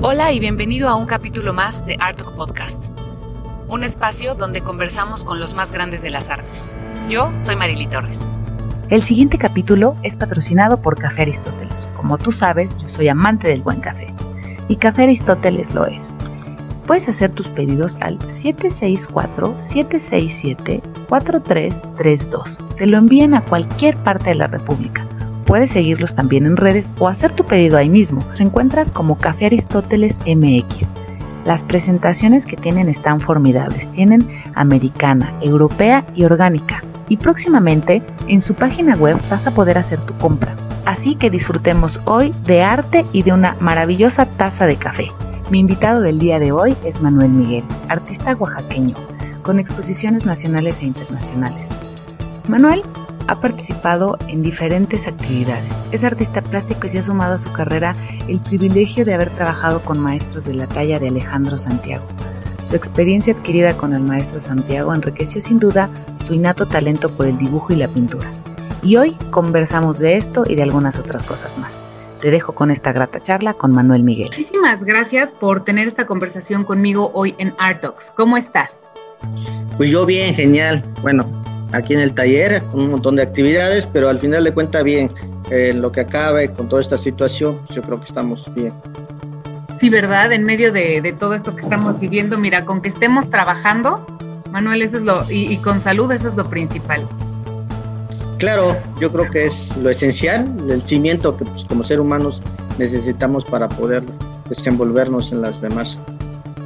Hola y bienvenido a un capítulo más de Art Talk Podcast, un espacio donde conversamos con los más grandes de las artes. Yo soy Marily Torres. El siguiente capítulo es patrocinado por Café Aristóteles. Como tú sabes, yo soy amante del buen café. Y Café Aristóteles lo es. Puedes hacer tus pedidos al 764-767-4332. Te lo envían a cualquier parte de la República. Puedes seguirlos también en redes o hacer tu pedido ahí mismo. Se encuentras como Café Aristóteles MX. Las presentaciones que tienen están formidables. Tienen americana, europea y orgánica. Y próximamente en su página web vas a poder hacer tu compra. Así que disfrutemos hoy de arte y de una maravillosa taza de café. Mi invitado del día de hoy es Manuel Miguel, artista oaxaqueño, con exposiciones nacionales e internacionales. Manuel ha participado en diferentes actividades. Es artista plástico y se ha sumado a su carrera el privilegio de haber trabajado con maestros de la talla de Alejandro Santiago. Su experiencia adquirida con el maestro Santiago enriqueció sin duda su innato talento por el dibujo y la pintura. Y hoy conversamos de esto y de algunas otras cosas más. Te dejo con esta grata charla con Manuel Miguel. Muchísimas gracias por tener esta conversación conmigo hoy en Art Talks. ¿Cómo estás? Pues yo bien, genial. Bueno, aquí en el taller con un montón de actividades, pero al final de cuentas bien, eh, lo que acabe con toda esta situación, pues yo creo que estamos bien. Sí, ¿verdad? En medio de, todo esto que estamos viviendo, mira, con que estemos trabajando, Manuel, eso es lo, y, con salud, eso es lo principal. Claro, yo creo que es lo esencial, el cimiento que pues, como ser humanos necesitamos para poder desenvolvernos en las demás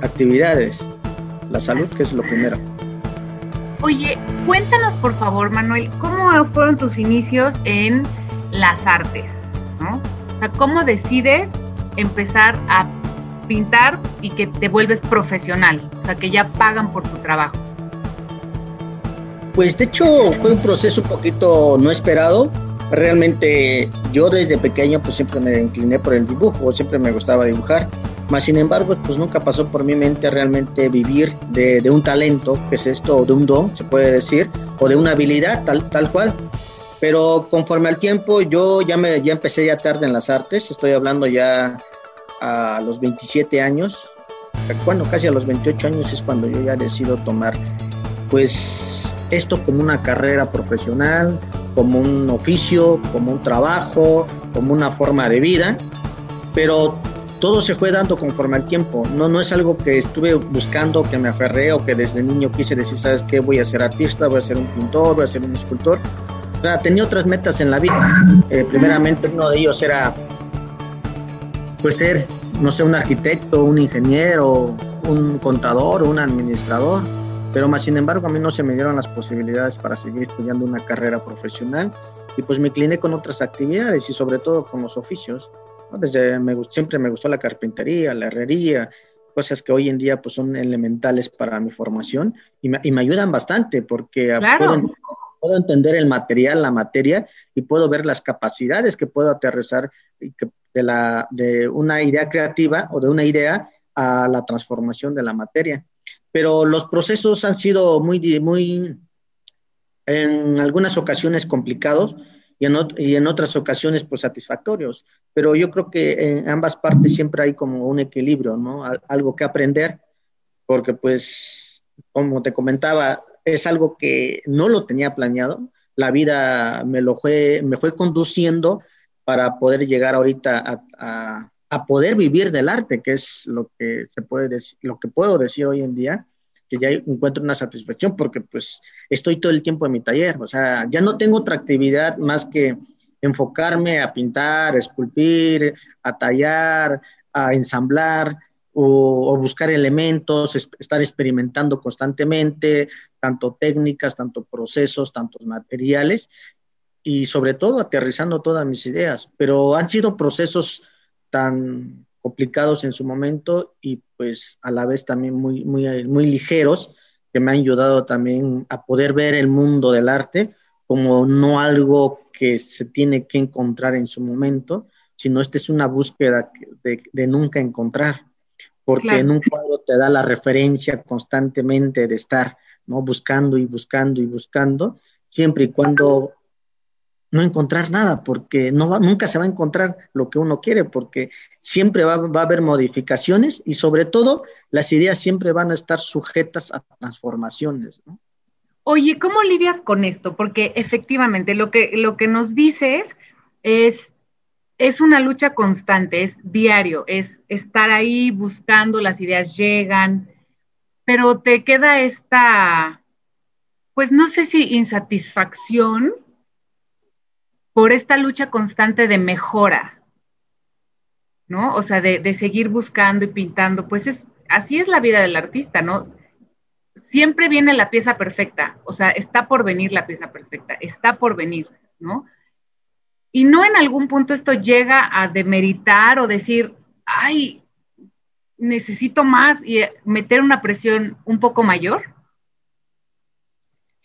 actividades. La salud, que es lo primero. Oye, cuéntanos por favor, Manuel, ¿cómo fueron tus inicios en las artes? ¿no? O sea, ¿cómo decides empezar a pintar y que te vuelves profesional? O sea, que ya pagan por tu trabajo. Pues de hecho fue un proceso un poquito no esperado. Realmente yo desde pequeño pues siempre me incliné por el dibujo, siempre me gustaba dibujar. Más sin embargo, pues nunca pasó por mi mente realmente vivir de, un talento, que es esto, o de un don, se puede decir, o de una habilidad tal, tal cual. Pero conforme al tiempo, yo ya, me, ya empecé ya tarde en las artes, estoy hablando ya a los 27 años, bueno, casi a los 28 años es cuando yo ya decido tomar, pues, esto como una carrera profesional, como un oficio, como un trabajo, como una forma de vida, pero todo se fue dando conforme al tiempo. No, no es algo que estuve buscando, que me aferré o que desde niño quise decir, ¿sabes qué? Voy a ser artista, voy a ser un pintor, voy a ser un escultor. O sea, tenía otras metas en la vida. Eh, primeramente, uno de ellos era, pues, ser, no sé, un arquitecto, un ingeniero, un contador un administrador. Pero más sin embargo, a mí no se me dieron las posibilidades para seguir estudiando una carrera profesional y pues me incliné con otras actividades y sobre todo con los oficios. Desde me, siempre me gustó la carpintería, la herrería, cosas que hoy en día pues son elementales para mi formación y me, y me ayudan bastante porque puedo, puedo, entender el material, la materia y puedo ver las capacidades que puedo aterrizar de, la, de una idea creativa o de una idea a la transformación de la materia. Pero los procesos han sido muy, muy, en algunas ocasiones complicados, y en, otras ocasiones pues satisfactorios. Pero yo creo que en ambas partes siempre hay como un equilibrio, ¿no? Algo que aprender, porque pues, como te comentaba, es algo que no lo tenía planeado. La vida me lo fue, me fue conduciendo para poder llegar ahorita a, a, a poder vivir del arte, que es lo que se puede decir, lo que puedo decir hoy en día que ya encuentro una satisfacción porque pues estoy todo el tiempo en mi taller, o sea, ya no tengo otra actividad más que enfocarme a pintar, a esculpir, a tallar, a ensamblar o, buscar elementos, estar experimentando constantemente, tanto técnicas, tanto procesos, tantos materiales y sobre todo aterrizando todas mis ideas, pero han sido procesos tan complicados en su momento y pues a la vez también muy, muy, muy ligeros, que me han ayudado también a poder ver el mundo del arte como no algo que se tiene que encontrar en su momento, sino esta es una búsqueda de, de nunca encontrar, porque en un cuadro te da la referencia constantemente de estar ¿no? buscando y buscando y buscando, siempre y cuando no encontrar nada, porque no nunca se va a encontrar lo que uno quiere, porque siempre va, va, a haber modificaciones y sobre todo las ideas siempre van a estar sujetas a transformaciones. Oye, ¿cómo lidias con esto? Porque efectivamente lo que, lo que nos dices es, es una lucha constante, es diario, es estar ahí buscando, las ideas llegan, pero te queda esta, pues no sé si insatisfacción por esta lucha constante de mejora, ¿no? O sea, de, seguir buscando y pintando, pues es, así es la vida del artista, ¿no? siempre viene la pieza perfecta, o sea, está por venir la pieza perfecta, está por venir, ¿no? Y no en algún punto esto llega a demeritar o decir, ay, necesito más y meter una presión un poco mayor.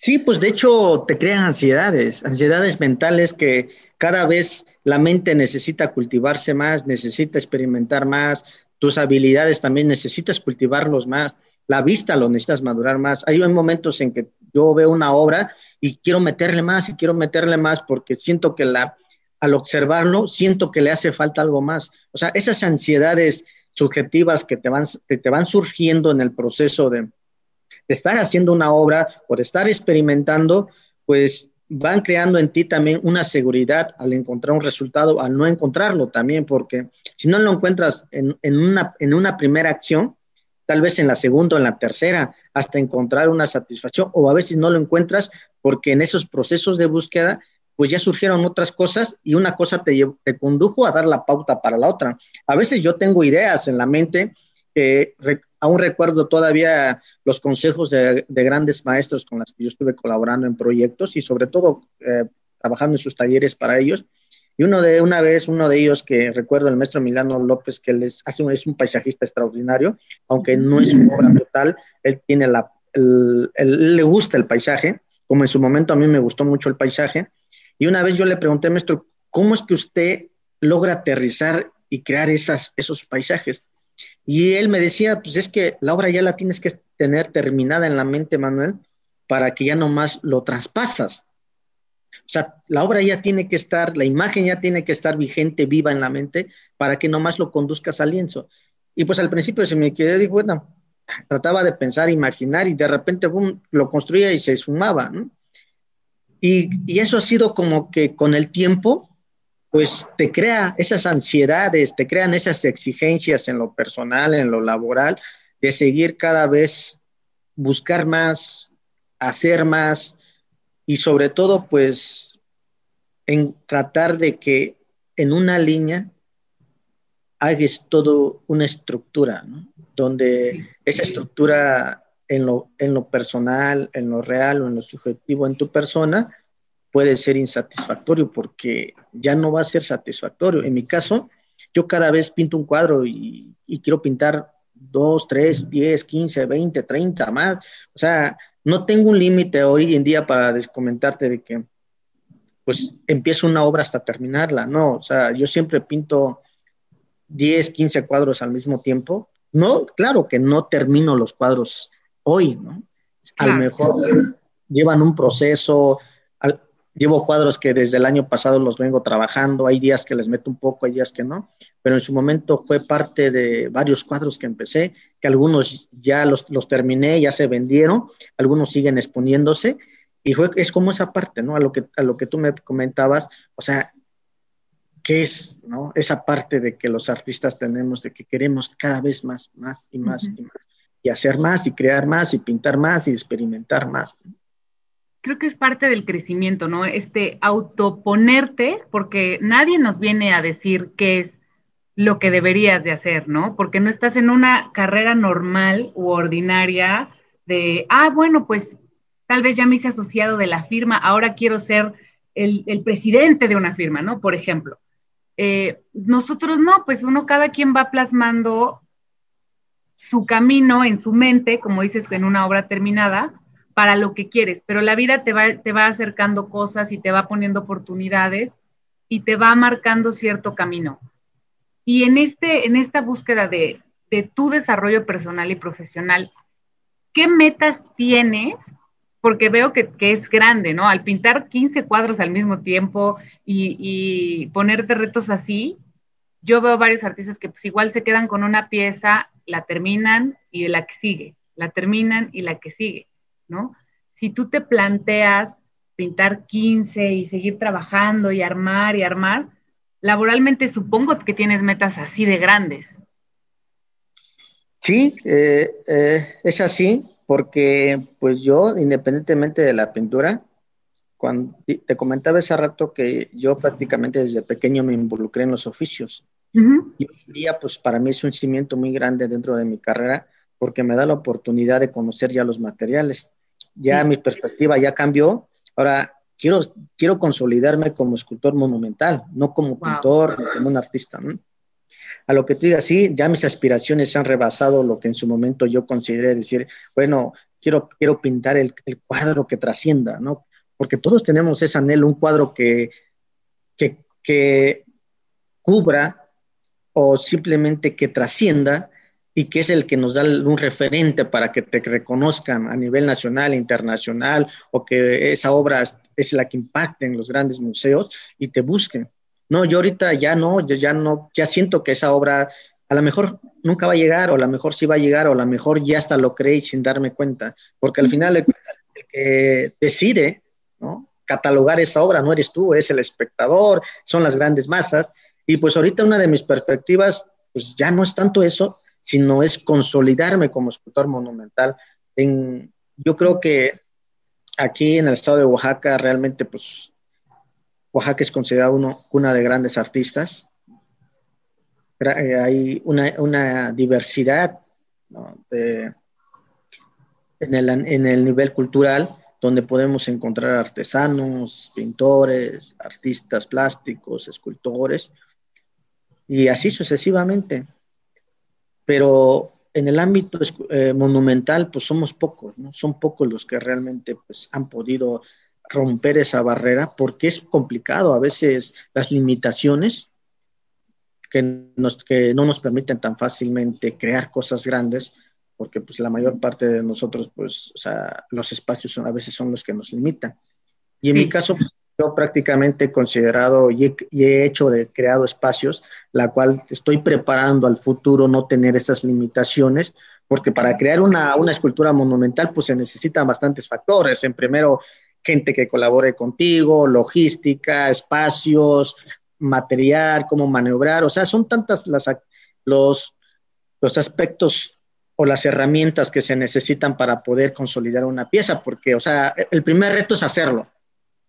Sí, pues de hecho te crean ansiedades, ansiedades mentales que cada vez la mente necesita cultivarse más, necesita experimentar más, tus habilidades también necesitas cultivarlos más la vista lo necesitas madurar más. Hay momentos en que yo veo una obra y quiero meterle más y quiero meterle más porque siento que la, al observarlo, siento que le hace falta algo más. O sea, esas ansiedades subjetivas que te van, que te van surgiendo en el proceso de, de estar haciendo una obra o de estar experimentando, pues van creando en ti también una seguridad al encontrar un resultado, al no encontrarlo también, porque si no lo encuentras en, en, una, en una primera acción, tal vez en la segunda o en la tercera, hasta encontrar una satisfacción, o a veces no lo encuentras porque en esos procesos de búsqueda, pues ya surgieron otras cosas y una cosa te, te condujo a dar la pauta para la otra. A veces yo tengo ideas en la mente, que aún recuerdo todavía los consejos de, grandes maestros con los que yo estuve colaborando en proyectos y sobre todo eh, trabajando en sus talleres para ellos, y uno de una vez, uno de ellos que recuerdo, el maestro Milano López, que les hace es un paisajista extraordinario, aunque no es su obra total, él tiene la, el, le gusta el paisaje, como en su momento a mí me gustó mucho el paisaje. Y una vez yo le pregunté, maestro, ¿cómo es que usted logra aterrizar y crear esas, esos paisajes? Y él me decía, pues es que la obra ya la tienes que tener terminada en la mente, Manuel, para que ya nomás lo traspasas. O sea, la obra ya tiene que estar, la imagen ya tiene que estar vigente, viva en la mente, para que nomás lo conduzcas al lienzo. Y pues al principio se me quedé, digo, bueno, trataba de pensar, imaginar, y de repente boom, lo construía y se esfumaba. Y, y eso ha sido como que con el tiempo, pues te crea esas ansiedades, te crean esas exigencias en lo personal, en lo laboral, de seguir cada vez, buscar más, hacer más, y sobre todo, pues, en tratar de que en una línea hagas todo una estructura, ¿no? Donde esa estructura en lo, en lo personal, en lo real o en lo subjetivo en tu persona puede ser insatisfactorio porque ya no va a ser satisfactorio. En mi caso, yo cada vez pinto un cuadro y, y quiero pintar dos, tres, diez, quince, veinte, treinta más. O sea, no tengo un límite hoy en día para comentarte de que pues empiezo una obra hasta terminarla, no, o sea, yo siempre pinto 10, 15 cuadros al mismo tiempo. No, claro que no termino los cuadros hoy, ¿no? A lo mejor llevan un proceso, Llevo cuadros que desde el año pasado los vengo trabajando, hay días que les meto un poco, hay días que no, pero en su momento fue parte de varios cuadros que empecé, que algunos ya los, los terminé, ya se vendieron, algunos siguen exponiéndose, y fue, es como esa parte, ¿no? A lo, que, a lo que tú me comentabas, o sea, ¿qué es, ¿no? Esa parte de que los artistas tenemos, de que queremos cada vez más, más y más y más, y hacer más y crear más y pintar más y experimentar más. ¿no? Creo que es parte del crecimiento, ¿no? Este autoponerte, porque nadie nos viene a decir qué es lo que deberías de hacer, ¿no? Porque no estás en una carrera normal u ordinaria de, ah, bueno, pues tal vez ya me hice asociado de la firma, ahora quiero ser el, presidente de una firma, ¿no? Por ejemplo. Eh, nosotros no, pues uno cada quien va plasmando su camino en su mente, como dices, en una obra terminada, para lo que quieres, pero la vida te va, te va acercando cosas y te va poniendo oportunidades y te va marcando cierto camino. Y en, este, en esta búsqueda de, de tu desarrollo personal y profesional, ¿qué metas tienes porque veo que, es grande, ¿no? Al pintar 15 cuadros al mismo tiempo y, y, ponerte retos así, yo veo varios artistas que pues igual se quedan con una pieza, la terminan y la que sigue, la terminan y la que sigue, ¿no? Si tú te planteas pintar 15 y seguir trabajando y armar y armar, laboralmente supongo que tienes metas así de grandes. Sí, eh, eh, es así, porque pues yo, independientemente de la pintura, cuando te comentaba hace rato que yo prácticamente desde pequeño me involucré en los oficios. Y hoy en día, pues para mí es un cimiento muy grande dentro de mi carrera, porque me da la oportunidad de conocer ya los materiales. Ya mi perspectiva ya cambió. Ahora, quiero, quiero consolidarme como escultor monumental, no como pintor, ni como un artista. A lo que tú digas, sí, ya mis aspiraciones han rebasado lo que en su momento yo consideré decir, bueno, quiero, quiero pintar el, cuadro que trascienda, ¿no? Porque todos tenemos ese anhelo, un cuadro que, que, que cubra o simplemente que trascienda y que es el que nos da un referente para que te reconozcan a nivel nacional, internacional, o que esa obra es la que impacte en los grandes museos y te busquen. No, yo ahorita ya no, yo ya no, ya siento que esa obra a lo mejor nunca va a llegar, o a lo mejor sí va a llegar, o a lo mejor ya hasta lo creí sin darme cuenta, porque al final el, que decide, ¿no? catalogar esa obra no eres tú, es el espectador, son las grandes masas, y pues ahorita una de mis perspectivas, pues ya no es tanto eso, sino es consolidarme como escultor monumental. En, yo creo que aquí en el estado de Oaxaca realmente, pues, Oaxaca es considerado uno, una de grandes artistas. Eh, hay una, diversidad en, el, en el nivel cultural donde podemos encontrar artesanos, pintores, artistas plásticos, escultores, y así sucesivamente pero en el ámbito eh, monumental, pues somos pocos, ¿no? Son pocos los que realmente pues, han podido romper esa barrera porque es complicado a veces las limitaciones que, nos, que no nos permiten tan fácilmente crear cosas grandes porque pues la mayor parte de nosotros pues o sea, los espacios son, a veces son los que nos limitan y en mi caso yo prácticamente he considerado y he, hecho de creado espacios, la cual estoy preparando al futuro no tener esas limitaciones, porque para crear una, una escultura monumental pues se necesitan bastantes factores. En primero, gente que colabore contigo, logística, espacios, material, cómo maniobrar, o sea, son tantas las, los, los aspectos o las herramientas que se necesitan para poder consolidar una pieza, porque, o sea, el primer reto es hacerlo.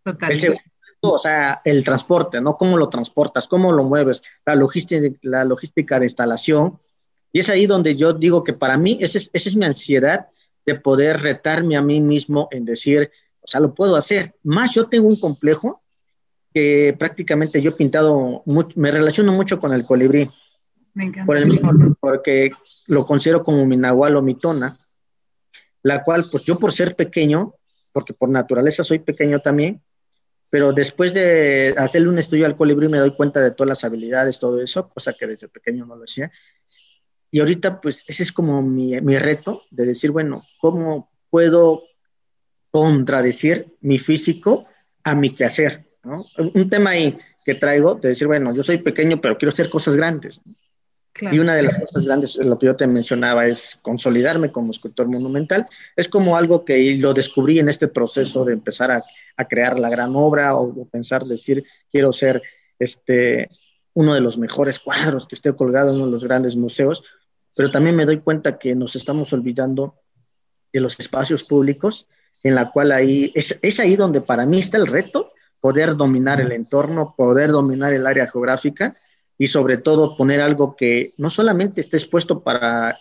El segundo, o sea, el transporte, ¿no? ¿Cómo lo transportas? ¿Cómo lo mueves? La logística, la logística de instalación. Y es ahí donde yo digo que para mí esa es, esa es mi ansiedad de poder retarme a mí mismo en decir, o sea, lo puedo hacer. Más yo tengo un complejo que prácticamente yo he pintado, me relaciono mucho con el colibrí. Me encanta. porque lo considero como mi nahual o mi tona, la cual, pues yo por ser pequeño, porque por naturaleza soy pequeño también, pero después de hacerle un estudio al colibrí me doy cuenta de todas las habilidades, todo eso, cosa que desde pequeño no lo hacía. Y ahorita, pues, ese es como mi, reto de decir, bueno, ¿cómo puedo contradecir mi físico a mi quehacer? ¿no? Un tema ahí que traigo de decir, bueno, yo soy pequeño, pero quiero hacer cosas grandes. Y una de las cosas grandes, lo que yo te mencionaba, es consolidarme como escultor monumental. Es como algo que lo descubrí en este proceso de empezar a, a crear la gran obra o, pensar, decir, quiero ser este, uno de los mejores cuadros que esté colgado en uno de los grandes museos, pero también me doy cuenta que nos estamos olvidando de los espacios públicos, en la cual ahí es, es ahí donde para mí está el reto, poder dominar el entorno, poder dominar el área geográfica y sobre todo poner algo que no solamente esté expuesto para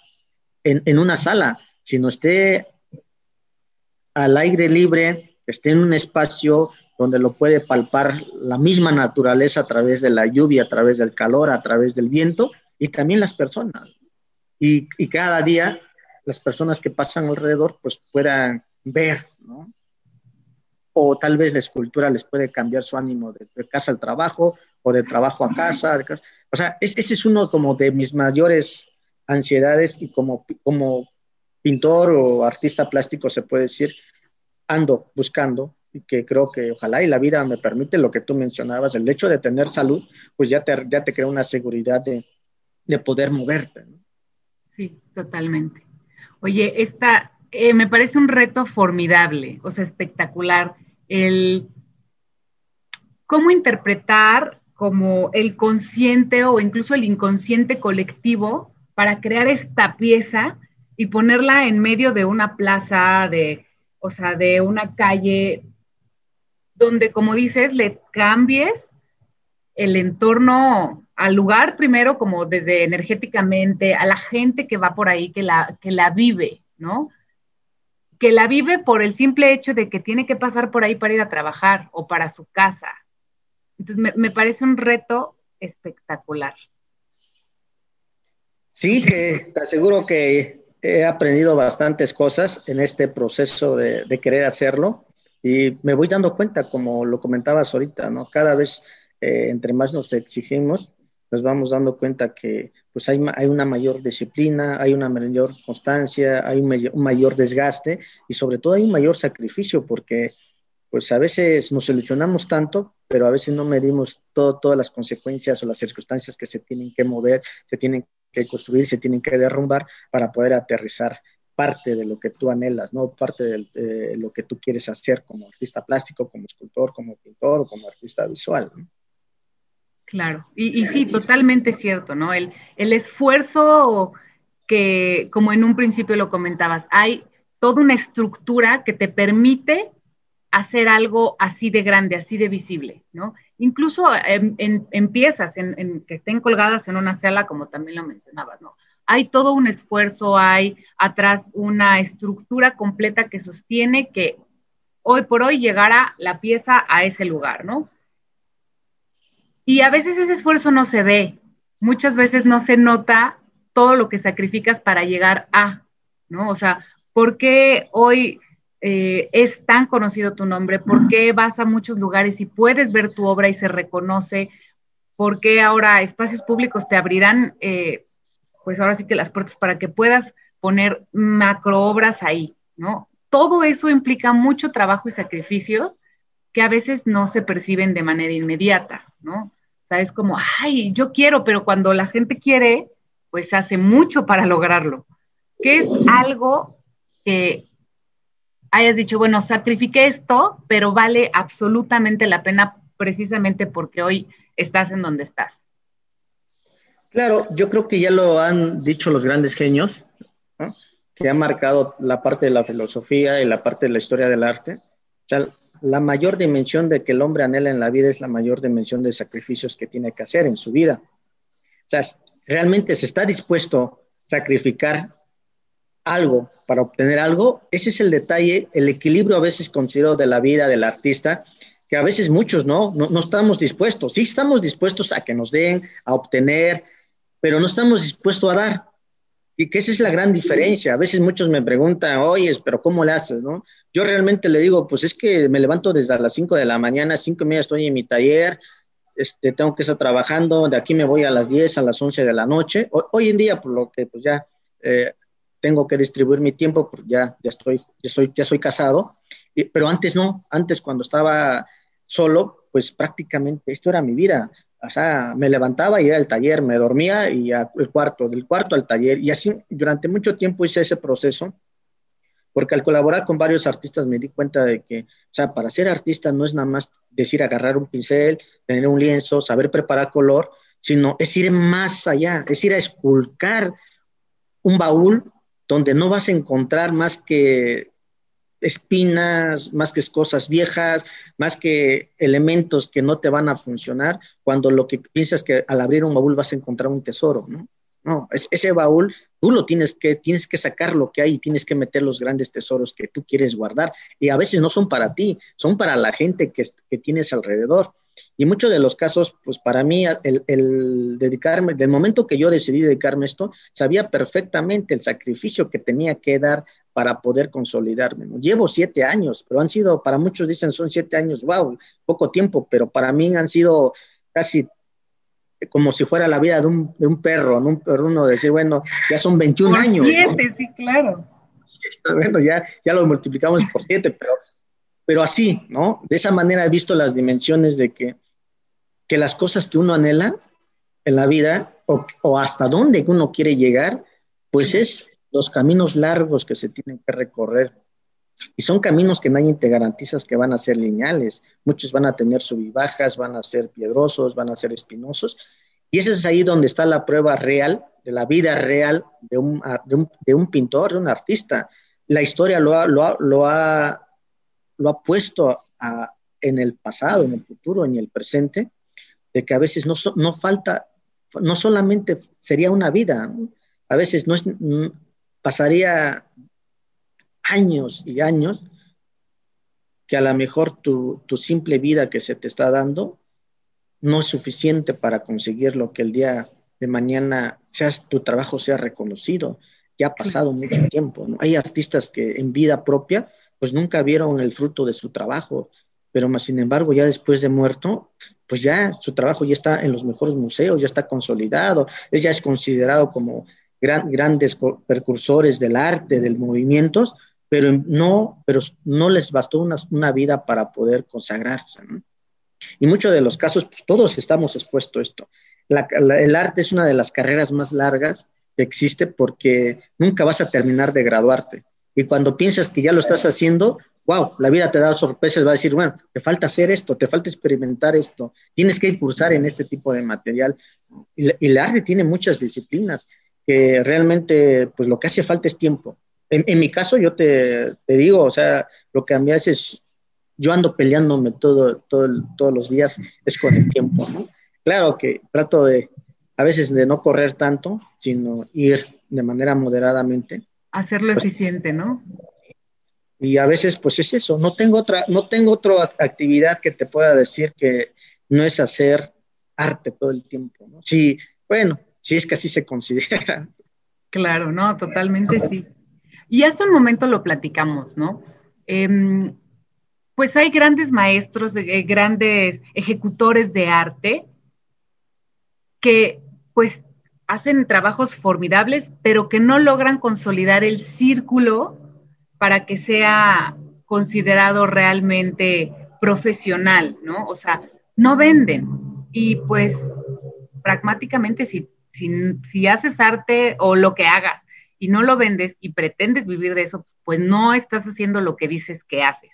en, una sala, sino esté al aire libre, esté en un espacio donde lo puede palpar la misma naturaleza a través de la lluvia, a través del calor, a través del viento y también las personas. Y, cada día las personas que pasan alrededor pues puedan ver, ¿no? O tal vez la escultura les puede cambiar su ánimo de casa al trabajo o de trabajo a casa. o sea, ese es uno como de mis mayores ansiedades y como, como pintor o artista plástico se puede decir, ando buscando y que creo que ojalá y la vida me permite lo que tú mencionabas, el hecho de tener salud, pues ya te, ya te crea una seguridad de, poder moverte. Sí, totalmente. Oye, esta eh, me parece un reto formidable, o sea, espectacular, el cómo interpretar como el consciente o incluso el inconsciente colectivo para crear esta pieza y ponerla en medio de una plaza, de, o sea, de una calle, donde, como dices, le cambies el entorno al lugar primero, como desde energéticamente, a la gente que va por ahí, que la, que la vive, ¿no? Que la vive por el simple hecho de que tiene que pasar por ahí para ir a trabajar o para su casa. Entonces, me, parece un reto espectacular. Sí, que te aseguro que he aprendido bastantes cosas en este proceso de, querer hacerlo y me voy dando cuenta, como lo comentabas ahorita, ¿no? Cada vez eh, entre más nos exigimos, nos vamos dando cuenta que pues hay, una mayor disciplina, hay una mayor constancia, hay un, mayor desgaste y sobre todo hay un mayor sacrificio porque pues a veces nos ilusionamos tanto, pero a veces no medimos todo, todas las consecuencias o las circunstancias que se tienen que mover, se tienen que construir, se tienen que derrumbar para poder aterrizar parte de lo que tú anhelas, ¿no? Parte de, lo que tú quieres hacer como artista plástico, como escultor, como pintor como artista visual. Claro, y, sí, totalmente cierto, ¿no? El, el esfuerzo que, como en un principio lo comentabas, hay toda una estructura que te permite hacer algo así de grande, así de visible, ¿no? Incluso en, piezas en, que estén colgadas en una sala, como también lo mencionabas, ¿no? Hay todo un esfuerzo, hay atrás una estructura completa que sostiene que hoy por hoy llegara la pieza a ese lugar, ¿no? Y a veces ese esfuerzo no se ve, muchas veces no se nota todo lo que sacrificas para llegar a, ¿no? O sea, ¿por qué hoy eh, es tan conocido tu nombre? ¿Por qué vas a muchos lugares y puedes ver tu obra y se reconoce? ¿Por qué ahora espacios públicos te abrirán, eh, pues ahora sí que las puertas para que puedas poner macro obras ahí, ¿no? Todo eso implica mucho trabajo y sacrificios que a veces no se perciben de manera inmediata, ¿no? O sea, es como, ay, yo quiero, pero cuando la gente quiere, pues hace mucho para lograrlo. Que es algo que hayas dicho, bueno, sacrifiqué esto, pero vale absolutamente la pena precisamente porque hoy estás en donde estás. Claro, yo creo que ya lo han dicho los grandes genios, que han marcado la parte de la filosofía y la parte de la historia del arte. O sea, la mayor dimensión de que el hombre anhela en la vida es la mayor dimensión de sacrificios que tiene que hacer en su vida. O sea, realmente se está dispuesto a sacrificar algo para obtener algo, ese es el detalle, el equilibrio a veces considerado de la vida del artista, que a veces muchos no, no, estamos dispuestos. Sí estamos dispuestos a que nos den, a obtener, pero no estamos dispuestos a dar. Y que esa es la gran diferencia. A veces muchos me preguntan, oye, pero ¿cómo le haces? ¿no? Yo realmente le digo, pues es que me levanto desde las 5 de la mañana, 5 y media estoy en mi taller, este, tengo que estar trabajando, de aquí me voy a las 10, a las 11 de la noche. hoy en día, por lo que pues ya eh, tengo que distribuir mi tiempo, pues ya, ya, estoy, ya, soy, ya soy casado, pero antes no, antes cuando estaba solo, pues prácticamente esto era mi vida. O sea, me levantaba y iba al taller, me dormía y al cuarto, del cuarto al taller. Y así durante mucho tiempo hice ese proceso, porque al colaborar con varios artistas me di cuenta de que, o sea, para ser artista no es nada más decir agarrar un pincel, tener un lienzo, saber preparar color, sino es ir más allá, es ir a esculcar un baúl donde no vas a encontrar más que espinas, más que cosas viejas, más que elementos que no te van a funcionar, cuando lo que piensas que al abrir un baúl vas a encontrar un tesoro, ¿no? No, ese baúl tú lo tienes que, tienes que sacar lo que hay y tienes que meter los grandes tesoros que tú quieres guardar. Y a veces no son para ti, son para la gente que, que tienes alrededor. Y muchos de los casos, pues para mí, el, dedicarme, del momento que yo decidí dedicarme a esto, sabía perfectamente el sacrificio que tenía que dar para poder consolidarme. Llevo siete años, pero han sido, para muchos dicen son siete años, wow, poco tiempo, pero para mí han sido casi como si fuera la vida de un, de un perro, ¿no? un perro, decir, bueno, ya son 21 años. Siete, sí, claro. Bueno, ya, ya lo multiplicamos por siete, pero pero así, ¿no? De esa manera he visto las dimensiones de que, que las cosas que uno anhela en la vida o, o hasta dónde uno quiere llegar, pues es los caminos largos que se tienen que recorrer. Y son caminos que nadie te garantiza que van a ser lineales. Muchos van a tener subibajas, van a ser piedrosos, van a ser espinosos. Y ese es ahí donde está la prueba real, de la vida real de un, de un, pintor, de un artista. La historia lo ha, lo ha, lo ha, lo ha puesto en el pasado, en el futuro, en el presente, de que a veces no, no falta, no solamente sería una vida, a veces no es, pasaría años y años que a lo mejor tu, simple vida que se te está dando no es suficiente para conseguir lo que el día de mañana seas, tu trabajo sea reconocido. Ya ha pasado mucho tiempo. Hay artistas que en vida propia pues nunca vieron el fruto de su trabajo, pero más sin embargo ya después de muerto, pues ya su trabajo ya está en los mejores museos, ya está consolidado, ya es considerado como grandes precursores del arte, del movimientos, pero no, pero no les bastó una, una vida para poder consagrarse. Y muchos de los casos, pues todos estamos expuestos a esto. el arte es una de las carreras más largas que existe porque nunca vas a terminar de graduarte. Y cuando piensas que ya lo estás haciendo, wow, la vida te da sorpresas, va a decir, bueno, te falta hacer esto, te falta experimentar esto, tienes que cursar en este tipo de material. Y, el arte tiene muchas disciplinas que realmente pues lo que hace falta es tiempo. En, mi caso yo te, digo, o sea, lo que a mí hace es, yo ando peleándome todo, todo todos los días, es con el tiempo. Claro que trato de, a veces de no correr tanto, sino ir de manera moderadamente. Hacerlo eficiente, ¿no? Y a veces, pues es eso, no tengo otra, no tengo otra actividad que te pueda decir que no es hacer arte todo el tiempo, ¿no? Sí, bueno, si es que así se considera. Claro, no, totalmente sí. Y hace un momento lo platicamos, ¿no? Em, pues hay grandes maestros, eh, grandes ejecutores de arte que pues hacen trabajos formidables, pero que no logran consolidar el círculo para que sea considerado realmente profesional, ¿no? O sea, no venden. Y pues pragmáticamente, si si, haces arte o lo que hagas y no lo vendes y pretendes vivir de eso, pues no estás haciendo lo que dices que haces,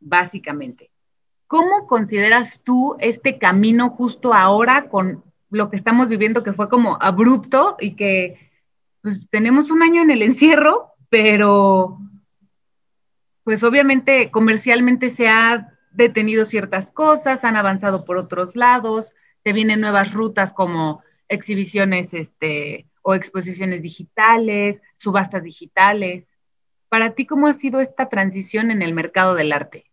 básicamente. ¿Cómo consideras tú este camino justo ahora con lo que estamos viviendo que fue como abrupto y que pues tenemos un año en el encierro, pero pues obviamente comercialmente se ha detenido ciertas cosas, han avanzado por otros lados, se vienen nuevas rutas como exhibiciones este, o exposiciones digitales, subastas digitales. Para ti, ¿cómo ha sido esta transición en el mercado del arte?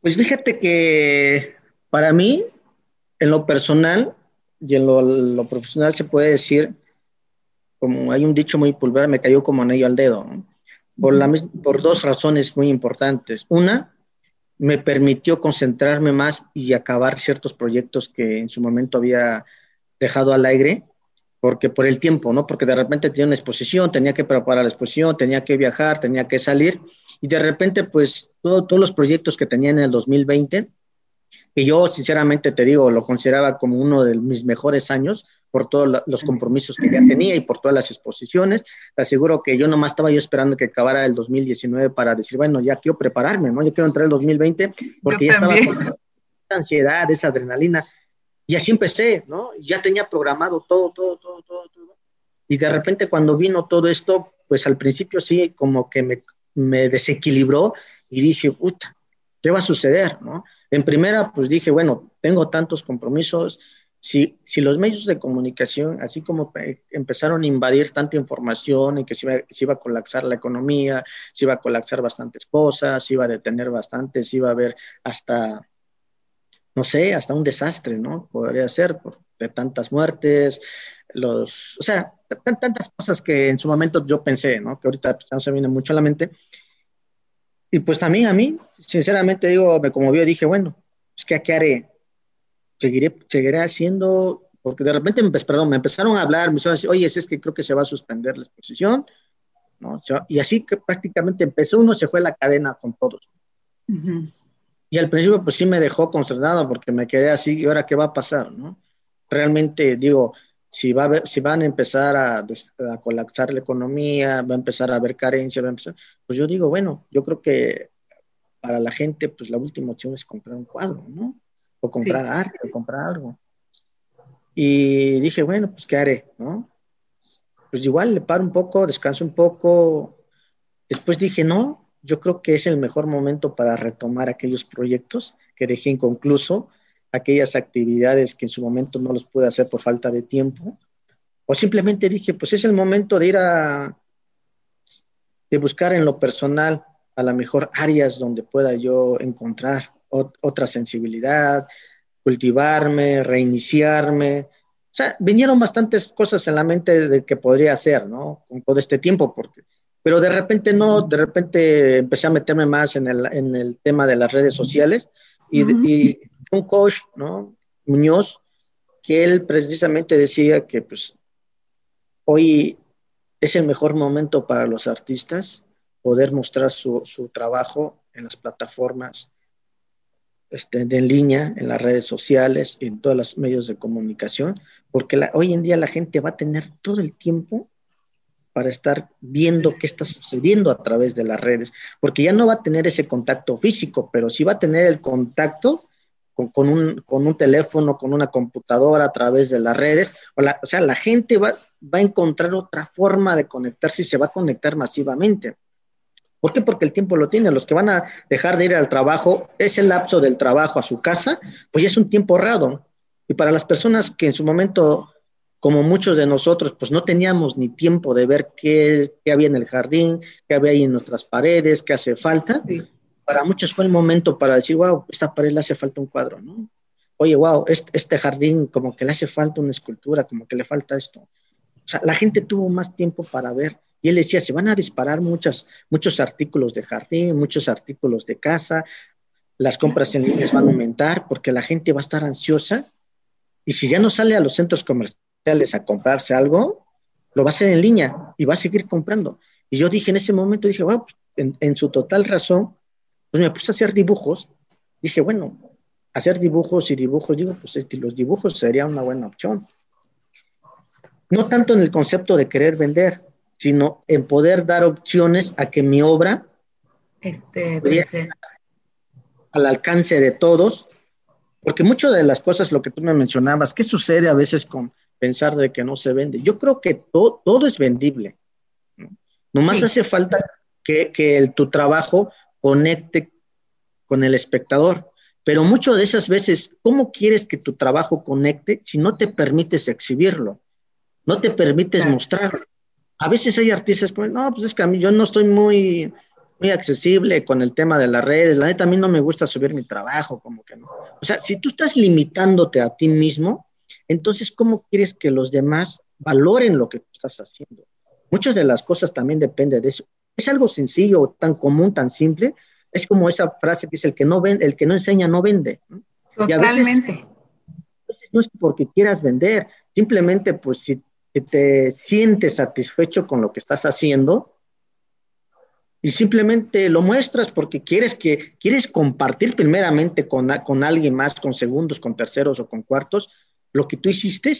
Pues fíjate que para mí, en lo personal y en lo, profesional se puede decir, como hay un dicho muy pulgar, me cayó como anillo al dedo, por, la, por dos razones muy importantes. Una, me permitió concentrarme más y acabar ciertos proyectos que en su momento había dejado al aire, porque por el tiempo, ¿no? Porque de repente tenía una exposición, tenía que preparar la exposición, tenía que viajar, tenía que salir, y de repente, pues, todos los proyectos que tenía en el 2020, que yo sinceramente te digo, lo consideraba como uno de mis mejores años, por todos los compromisos que ya tenía y por todas las exposiciones. Te aseguro que yo nomás estaba yo esperando que acabara el 2019 para decir, bueno, ya quiero prepararme, ¿no? Yo quiero entrar el 2020 porque ya estaba con esa ansiedad, esa adrenalina. Y así empecé, ¿no? Ya tenía programado todo, todo, todo, todo, todo. Y de repente cuando vino todo esto, pues al principio sí, como que me, me desequilibró y dije, puta, ¿qué va a suceder, no? En primera, pues dije, bueno, tengo tantos compromisos, si, si los medios de comunicación, así como empezaron a invadir tanta información y que se iba, se iba a colapsar la economía, se iba a colapsar bastantes cosas, se iba a detener bastante, se iba a haber hasta, no sé, hasta un desastre, ¿no? Podría ser por, de tantas muertes, los, o sea, tantas cosas que en su momento yo pensé, ¿no? Que ahorita pues, no se viene mucho a la mente. Y pues también a mí, sinceramente digo, me conmovió, dije, bueno, es que qué haré? seguiré, seguiré haciendo, porque de repente me, perdón, me empezaron a hablar, me empezaron a decir, oye, es que creo que se va a suspender la exposición. ¿no? y así que prácticamente empezó uno, se fue la cadena con todos. Y al principio pues sí me dejó consternado porque me quedé así, ¿y ahora qué va a pasar? ¿no? Realmente digo, si, va a si van a empezar a, a, colapsar la economía, va a empezar a haber carencia, va a empezar, pues yo digo, bueno, yo creo que para la gente pues la última opción es comprar un cuadro, ¿no? O comprar arte, o comprar algo. Y dije, bueno, pues ¿qué haré? ¿no? Pues igual le paro un poco, descanso un poco. Después dije, no, yo creo que es el mejor momento para retomar aquellos proyectos que dejé inconcluso, aquellas actividades que en su momento no los pude hacer por falta de tiempo. O simplemente dije, pues es el momento de ir a, de buscar en lo personal a lo mejor áreas donde pueda yo encontrar otra sensibilidad, cultivarme, reiniciarme. O sea, vinieron bastantes cosas en la mente de que podría hacer, ¿no? Con todo este tiempo, porque, pero de repente no, de repente empecé a meterme más en el, en el tema de las redes sociales y, y un coach, ¿no? Muñoz, que él precisamente decía que pues hoy es el mejor momento para los artistas poder mostrar su, su trabajo en las plataformas este, de en línea, en las redes sociales, en todos los medios de comunicación, porque hoy en día la gente va a tener todo el tiempo para estar viendo qué está sucediendo a través de las redes, porque ya no va a tener ese contacto físico, pero sí va a tener el contacto con, un, con un, teléfono, con una computadora a través de las redes. O, o sea, la gente va, va, a encontrar otra forma de conectarse y se va a conectar masivamente. ¿Por qué? Porque el tiempo lo tiene. Los que van a dejar de ir al trabajo, ese lapso del trabajo a su casa, pues ya es un tiempo raro. Y para las personas que en su momento, como muchos de nosotros, pues no teníamos ni tiempo de ver qué, qué había en el jardín, qué había ahí en nuestras paredes, qué hace falta, para muchos fue el momento para decir, wow, esta pared le hace falta un cuadro, ¿no? Oye, wow, este, este jardín como que le hace falta una escultura, como que le falta esto. O sea, la gente tuvo más tiempo para ver y él decía, se van a disparar muchas, muchos artículos de jardín, muchos artículos de casa, las compras en línea van a aumentar porque la gente va a estar ansiosa y si ya no sale a los centros comerciales a comprarse algo, lo va a hacer en línea y va a seguir comprando. Y yo dije en ese momento, dije, bueno, pues, en, en, su total razón, pues me puse a hacer dibujos. Dije, bueno, hacer dibujos y dibujos, digo, pues los dibujos sería una buena opción. No tanto en el concepto de querer vender, sino en poder dar opciones a que mi obra este, al alcance de todos, porque muchas de las cosas, lo que tú me mencionabas, ¿qué sucede a veces con pensar de que no se vende? Yo creo que todo es vendible. ¿no? Nomás hace falta que, que tu trabajo conecte con el espectador. Pero muchas de esas veces, ¿cómo quieres que tu trabajo conecte si no te permites exhibirlo? No te permites mostrarlo a veces hay artistas que, no, pues es que a mí yo no estoy muy, muy accesible con el tema de las redes, la neta a mí no me gusta subir mi trabajo, como que no. O sea, si tú estás limitándote a ti mismo, entonces, ¿cómo quieres que los demás valoren lo que tú estás haciendo? Muchas de las cosas también dependen de eso. Es algo sencillo, tan común, tan simple. Es como esa frase que dice, el que no, vende, el que no enseña no vende. Totalmente. Y a veces, no es porque quieras vender, simplemente pues si te sientes satisfecho con lo que estás haciendo y simplemente lo muestras porque quieres que quieres compartir primeramente con, con alguien más, con segundos, con terceros o con cuartos, lo que tú hiciste.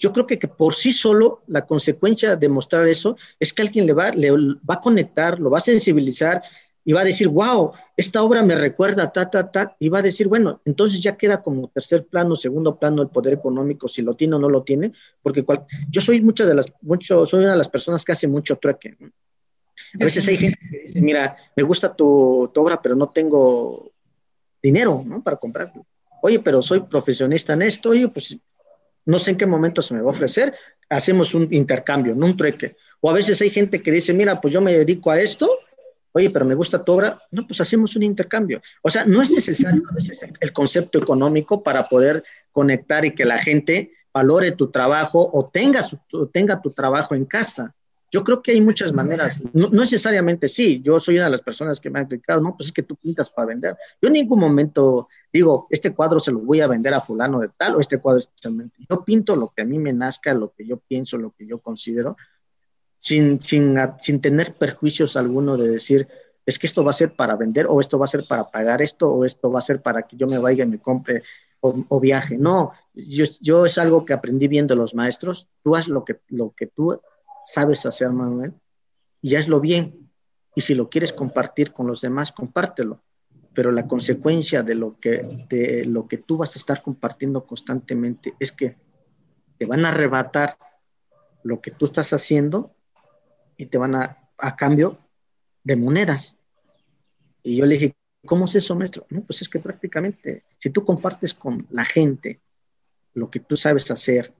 Yo creo que, que por sí solo la consecuencia de mostrar eso es que alguien le va, le va a conectar, lo va a sensibilizar y va a decir, wow, esta obra me recuerda, ta, ta, ta, y va a decir, bueno, entonces ya queda como tercer plano, segundo plano el poder económico, si lo tiene o no lo tiene, porque yo soy muchas de las, mucho, soy una de las personas que hace mucho trueque. A veces hay gente que dice, mira, me gusta tu, tu obra, pero no tengo dinero, ¿no? Para comprarlo. Oye, pero soy profesionista en esto, oye, pues no sé en qué momento se me va a ofrecer, hacemos un intercambio, no un trueque. O a veces hay gente que dice, mira, pues yo me dedico a esto, Oye, pero me gusta tu obra. No, pues hacemos un intercambio. O sea, no es necesario a veces el concepto económico para poder conectar y que la gente valore tu trabajo o tenga, su, tenga tu trabajo en casa. Yo creo que hay muchas maneras, no, necesariamente sí, yo soy una de las personas que me han criticado, no, pues es que tú pintas para vender. Yo en ningún momento digo, este cuadro se lo voy a vender a fulano de tal o este cuadro especialmente. Yo pinto lo que a mí me nazca, lo que yo pienso, lo que yo considero, sin, sin, sin tener perjuicios alguno de decir, es que esto va a ser para vender o esto va a ser para pagar esto o esto va a ser para que yo me vaya y me compre o, viaje. No, yo, yo, es algo que aprendí viendo los maestros. Tú haz lo que, lo que tú sabes hacer, Manuel, y hazlo bien. Y si lo quieres compartir con los demás, compártelo. Pero la consecuencia de lo que, de lo que tú vas a estar compartiendo constantemente es que te van a arrebatar lo que tú estás haciendo y te van a, a cambio de monedas. Y yo le dije, ¿cómo es eso, maestro? No, pues es que prácticamente, si tú compartes con la gente lo que tú sabes hacer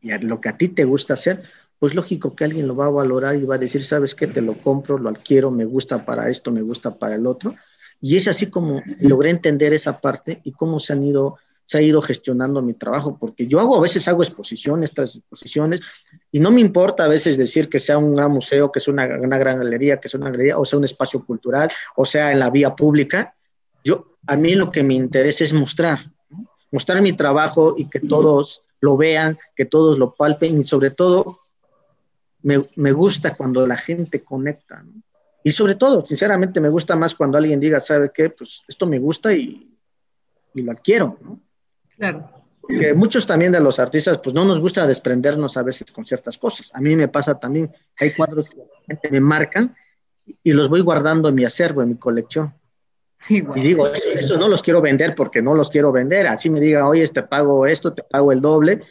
y lo que a ti te gusta hacer, pues lógico que alguien lo va a valorar y va a decir, ¿sabes qué? Te lo compro, lo adquiero, me gusta para esto, me gusta para el otro. Y es así como logré entender esa parte y cómo se han ido se ha ido gestionando mi trabajo, porque yo hago, a veces hago exposiciones, estas exposiciones, y no me importa a veces decir que sea un gran museo, que sea una, una, gran galería, que sea una galería, o sea un espacio cultural, o sea en la vía pública. Yo, a mí lo que me interesa es mostrar, mostrar mi trabajo y que todos lo vean, que todos lo palpen, y sobre todo, me, me gusta cuando la gente conecta, Y sobre todo, sinceramente, me gusta más cuando alguien diga, ¿sabe qué? Pues esto me gusta y, y lo adquiero, ¿no? Claro. Porque muchos también de los artistas, pues no nos gusta desprendernos a veces con ciertas cosas. A mí me pasa también, hay cuadros que me marcan y los voy guardando en mi acervo, en mi colección. Y digo, esto, no los quiero vender porque no los quiero vender. Así me diga, oye, te pago esto, te pago el doble,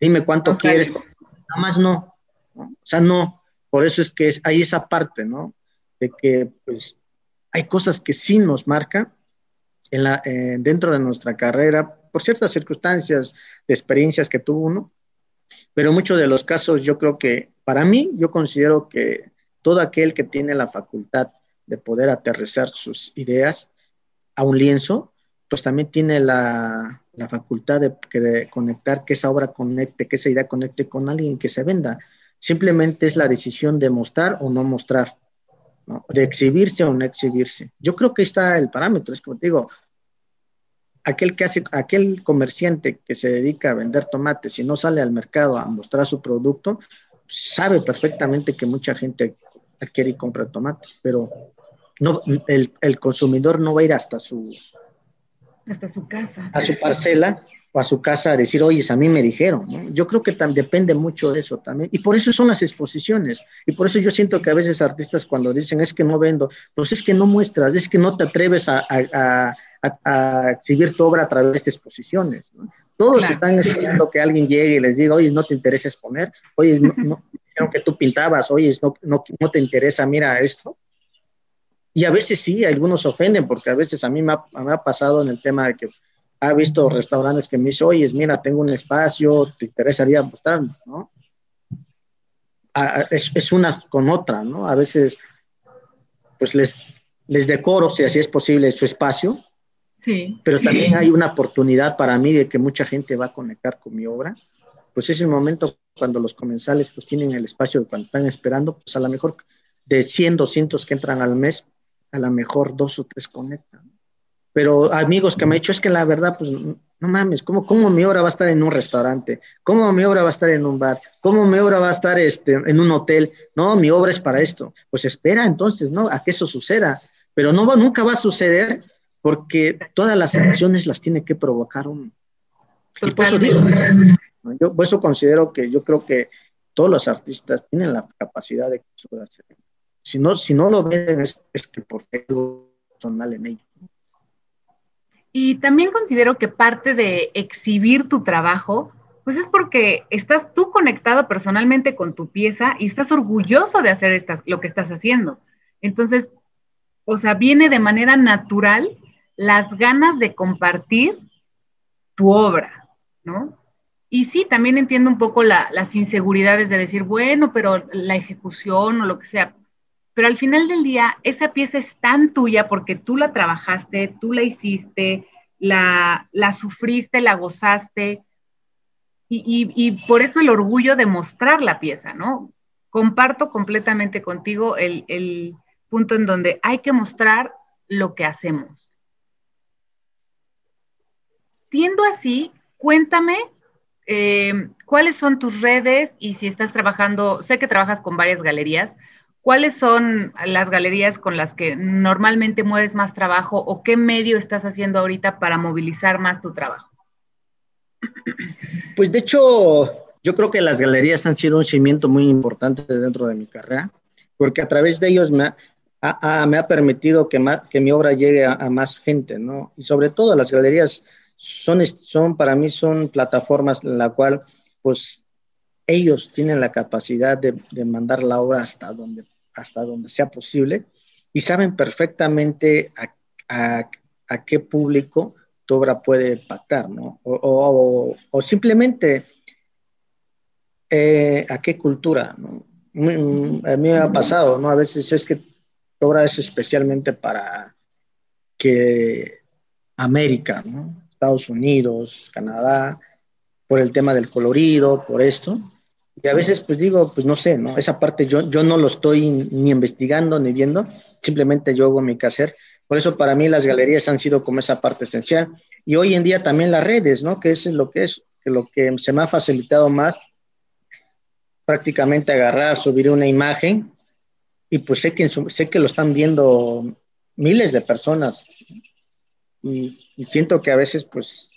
dime cuánto quieres. Nada más no, O sea, no. Por eso es que hay esa parte, ¿no? De que, pues, hay cosas que sí nos marcan dentro de nuestra carrera por ciertas circunstancias de experiencias que tuvo uno, pero muchos de los casos yo creo que, para mí, yo considero que todo aquel que tiene la facultad de poder aterrizar sus ideas a un lienzo, pues también tiene la, facultad de, conectar, que esa obra conecte, que esa idea conecte con alguien que se venda. Simplemente es la decisión de mostrar o no mostrar, ¿no? de exhibirse o no exhibirse. Yo creo que está el parámetro, es como te digo, aquel que hace, aquel comerciante que se dedica a vender tomates y no sale al mercado a mostrar su producto, sabe perfectamente que mucha gente adquiere y compra tomates, pero no, el, consumidor no va a ir hasta su, hasta su casa, a su parcela o a su casa a decir, oye, a mí me dijeron. Yo creo que depende mucho de eso también. Y por eso son las exposiciones. Y por eso yo siento que a veces artistas cuando dicen, es que no vendo, pues es que no muestras, es que no te atreves a a, exhibir tu obra a través de exposiciones. Todos están esperando que alguien llegue y les diga, oye, no te interesa exponer, oye, no, no que tú pintabas, oye, no, no, no te interesa, mira esto. Y a veces sí, algunos ofenden, porque a veces a mí me ha, me ha pasado en el tema de que ha visto restaurantes que me dicen, oye, mira, tengo un espacio, te interesaría mostrar, ¿no? es, es, una con otra, ¿no? A veces, pues les, les decoro, si así es posible, su espacio, pero también hay una oportunidad para mí de que mucha gente va a conectar con mi obra. Pues es el momento cuando los comensales pues tienen el espacio, cuando están esperando, pues a lo mejor de 100, 200 que entran al mes, a lo mejor dos o tres conectan. Pero amigos que me han dicho, es que la verdad, pues no mames, ¿cómo, ¿cómo mi obra va a estar en un restaurante? ¿Cómo mi obra va a estar en un bar? ¿Cómo mi obra va a estar este, en un hotel? No, mi obra es para esto. Pues espera entonces, ¿no? A que eso suceda. Pero no nunca va a suceder porque todas las acciones las tiene que provocar uno. Y por eso digo, yo por eso considero que yo creo que todos los artistas tienen la capacidad de hacer. Si no, si no lo ven es, que porque algo personal en ellos. Y también considero que parte de exhibir tu trabajo, pues es porque estás tú conectado personalmente con tu pieza y estás orgulloso de hacer lo que estás haciendo. Entonces, o sea, viene de manera natural las ganas de compartir tu obra, ¿no? Y sí, también entiendo un poco las inseguridades de decir, bueno, pero la ejecución o lo que sea, pero al final del día esa pieza es tan tuya porque tú la trabajaste, tú la hiciste, la, la sufriste, la gozaste, y, y, por eso el orgullo de mostrar la pieza, ¿no? Comparto completamente contigo el, el punto en donde hay que mostrar lo que hacemos. Siendo así, cuéntame eh, ¿cuáles son tus redes y si estás trabajando, sé que trabajas con varias galerías, ¿cuáles son las galerías con las que normalmente mueves más trabajo o qué medio estás haciendo ahorita para movilizar más tu trabajo? Pues de hecho, yo creo que las galerías han sido un cimiento muy importante dentro de mi carrera, porque a través de ellos me ha, me ha permitido que, que mi obra llegue a, a, más gente, ¿no? Y sobre todo las galerías son, son para mí son plataformas en la cual pues ellos tienen la capacidad de, de, mandar la obra hasta donde, hasta donde sea posible y saben perfectamente a, a, qué público tu obra puede impactar, ¿no? O, o, o simplemente eh, a qué cultura, ¿no? A mí me ha pasado, ¿no? A veces es que tu obra es especialmente para que América, ¿no? Estados Unidos, Canadá, por el tema del colorido, por esto. Y a veces pues digo, pues no sé, ¿no? Esa parte yo, yo no lo estoy ni investigando ni viendo, simplemente yo hago mi quehacer. Por eso para mí las galerías han sido como esa parte esencial. Y hoy en día también las redes, ¿no? Que eso es lo que es, que lo que se me ha facilitado más prácticamente agarrar, subir una imagen y pues sé que, sé que lo están viendo miles de personas y, y, siento que a veces pues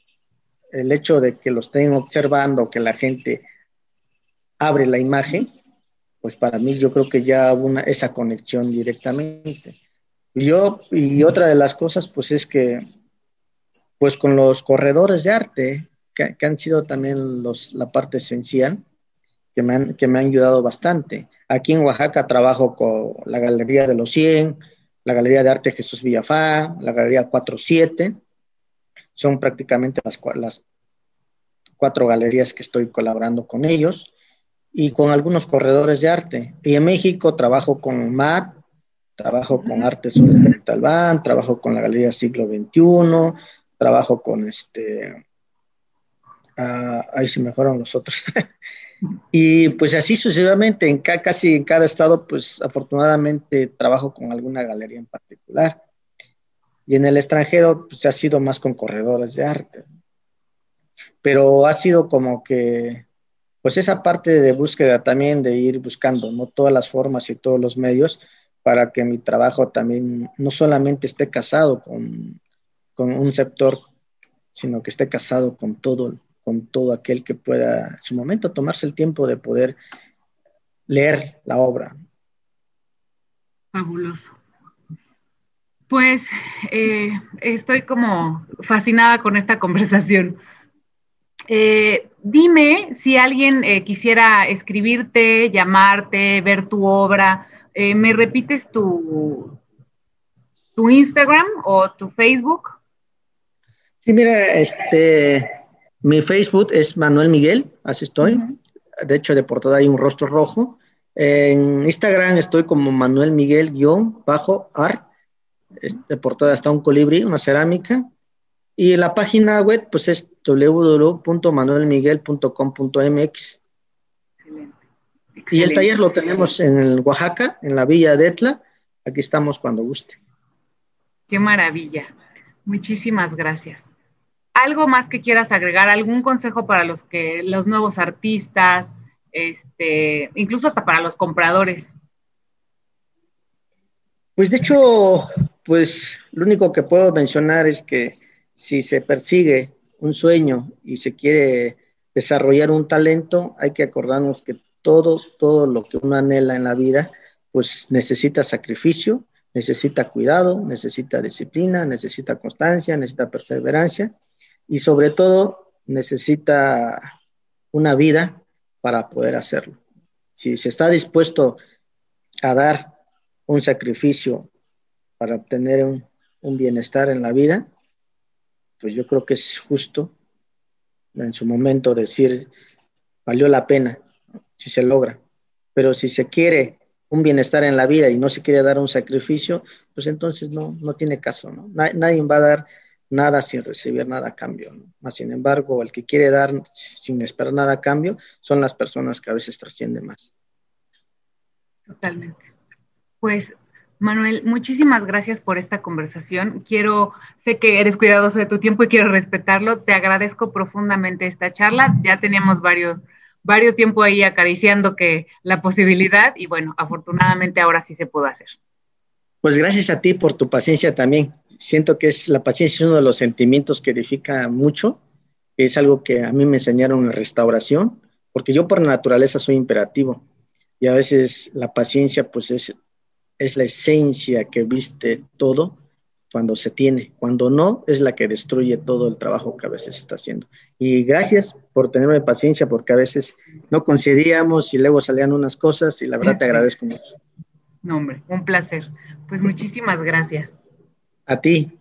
el hecho de que lo estén observando, que la gente abre la imagen, pues para mí yo creo que ya hubo una, esa conexión directamente. Yo, y otra de las cosas pues es que pues con los corredores de arte, que, han sido también los, la parte esencial, que me, han, que me han ayudado bastante. Aquí en Oaxaca trabajo con la Galería de los 100, la Galería de Arte Jesús Villafá, la Galería 47. Son prácticamente las cuatro galerías que estoy colaborando con ellos y con algunos corredores de arte. Y en México trabajo con MAT, trabajo con Arte sobre Talbán, trabajo con la Galería Siglo XXI, trabajo con este... Uh, ahí se me fueron los otros. Y pues así sucesivamente, en casi en cada estado, pues afortunadamente trabajo con alguna galería en particular. Y en el extranjero, pues ha sido más con corredores de arte. Pero ha sido como que, pues esa parte de búsqueda también, de ir buscando, ¿no? Todas las formas y todos los medios para que mi trabajo también no solamente esté casado con, con un sector, sino que esté casado con todo con todo aquel que pueda en su momento tomarse el tiempo de poder leer la obra. Fabuloso. Pues eh, estoy como fascinada con esta conversación. Eh, dime si alguien eh, quisiera escribirte, llamarte, ver tu obra. Eh, ¿Me repites tu, tu Instagram o tu Facebook? Sí, mira, este, mi Facebook es Manuel Miguel, así estoy. De hecho, de portada hay un rostro rojo. En Instagram estoy como Manuel Miguel-ar. De portada está un colibrí, una cerámica. Y la página web pues es www.manuelmiguel.com.mx. Y el taller lo tenemos en Oaxaca, en la villa de Etla. Aquí estamos cuando guste. Qué maravilla. Muchísimas gracias algo más que quieras agregar, algún consejo para los que los nuevos artistas, este, incluso hasta para los compradores. Pues de hecho, pues lo único que puedo mencionar es que si se persigue un sueño y se quiere desarrollar un talento, hay que acordarnos que todo, todo lo que uno anhela en la vida, pues necesita sacrificio, necesita cuidado, necesita disciplina, necesita constancia, necesita perseverancia y sobre todo necesita una vida para poder hacerlo. Si se está dispuesto a dar un sacrificio para obtener un, un bienestar en la vida, pues yo creo que es justo en su momento decir, valió la pena, si se logra. Pero si se quiere un bienestar en la vida y no se quiere dar un sacrificio, pues entonces no, no tiene caso, ¿no? Nadie va a dar nada sin recibir nada a cambio. ¿no? Más sin embargo, el que quiere dar sin esperar nada a cambio son las personas que a veces trascienden más. Totalmente. Pues Manuel, muchísimas gracias por esta conversación. Quiero, sé que eres cuidadoso de tu tiempo y quiero respetarlo. Te agradezco profundamente esta charla. Ya teníamos varios, varios tiempo ahí acariciando que la posibilidad y bueno, afortunadamente ahora sí se pudo hacer. Pues gracias a ti por tu paciencia también. Siento que es la paciencia es uno de los sentimientos que edifica mucho. Es algo que a mí me enseñaron en restauración, porque yo por naturaleza soy imperativo y a veces la paciencia pues es es la esencia que viste todo cuando se tiene. Cuando no, es la que destruye todo el trabajo que a veces está haciendo. Y gracias por tenerme paciencia, porque a veces no concedíamos y luego salían unas cosas y la verdad te agradezco mucho. No, hombre, un placer. Pues muchísimas gracias. A ti.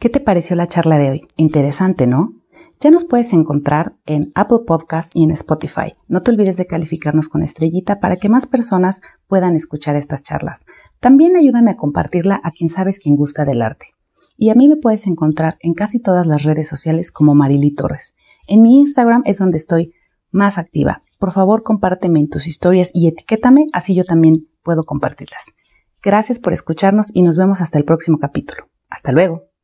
¿Qué te pareció la charla de hoy? Interesante, ¿no? Ya nos puedes encontrar en Apple Podcast y en Spotify. No te olvides de calificarnos con estrellita para que más personas puedan escuchar estas charlas. También ayúdame a compartirla a quien sabes quien gusta del arte. Y a mí me puedes encontrar en casi todas las redes sociales como Marily Torres. En mi Instagram es donde estoy más activa. Por favor, compárteme en tus historias y etiquétame, así yo también puedo compartirlas. Gracias por escucharnos y nos vemos hasta el próximo capítulo. Hasta luego.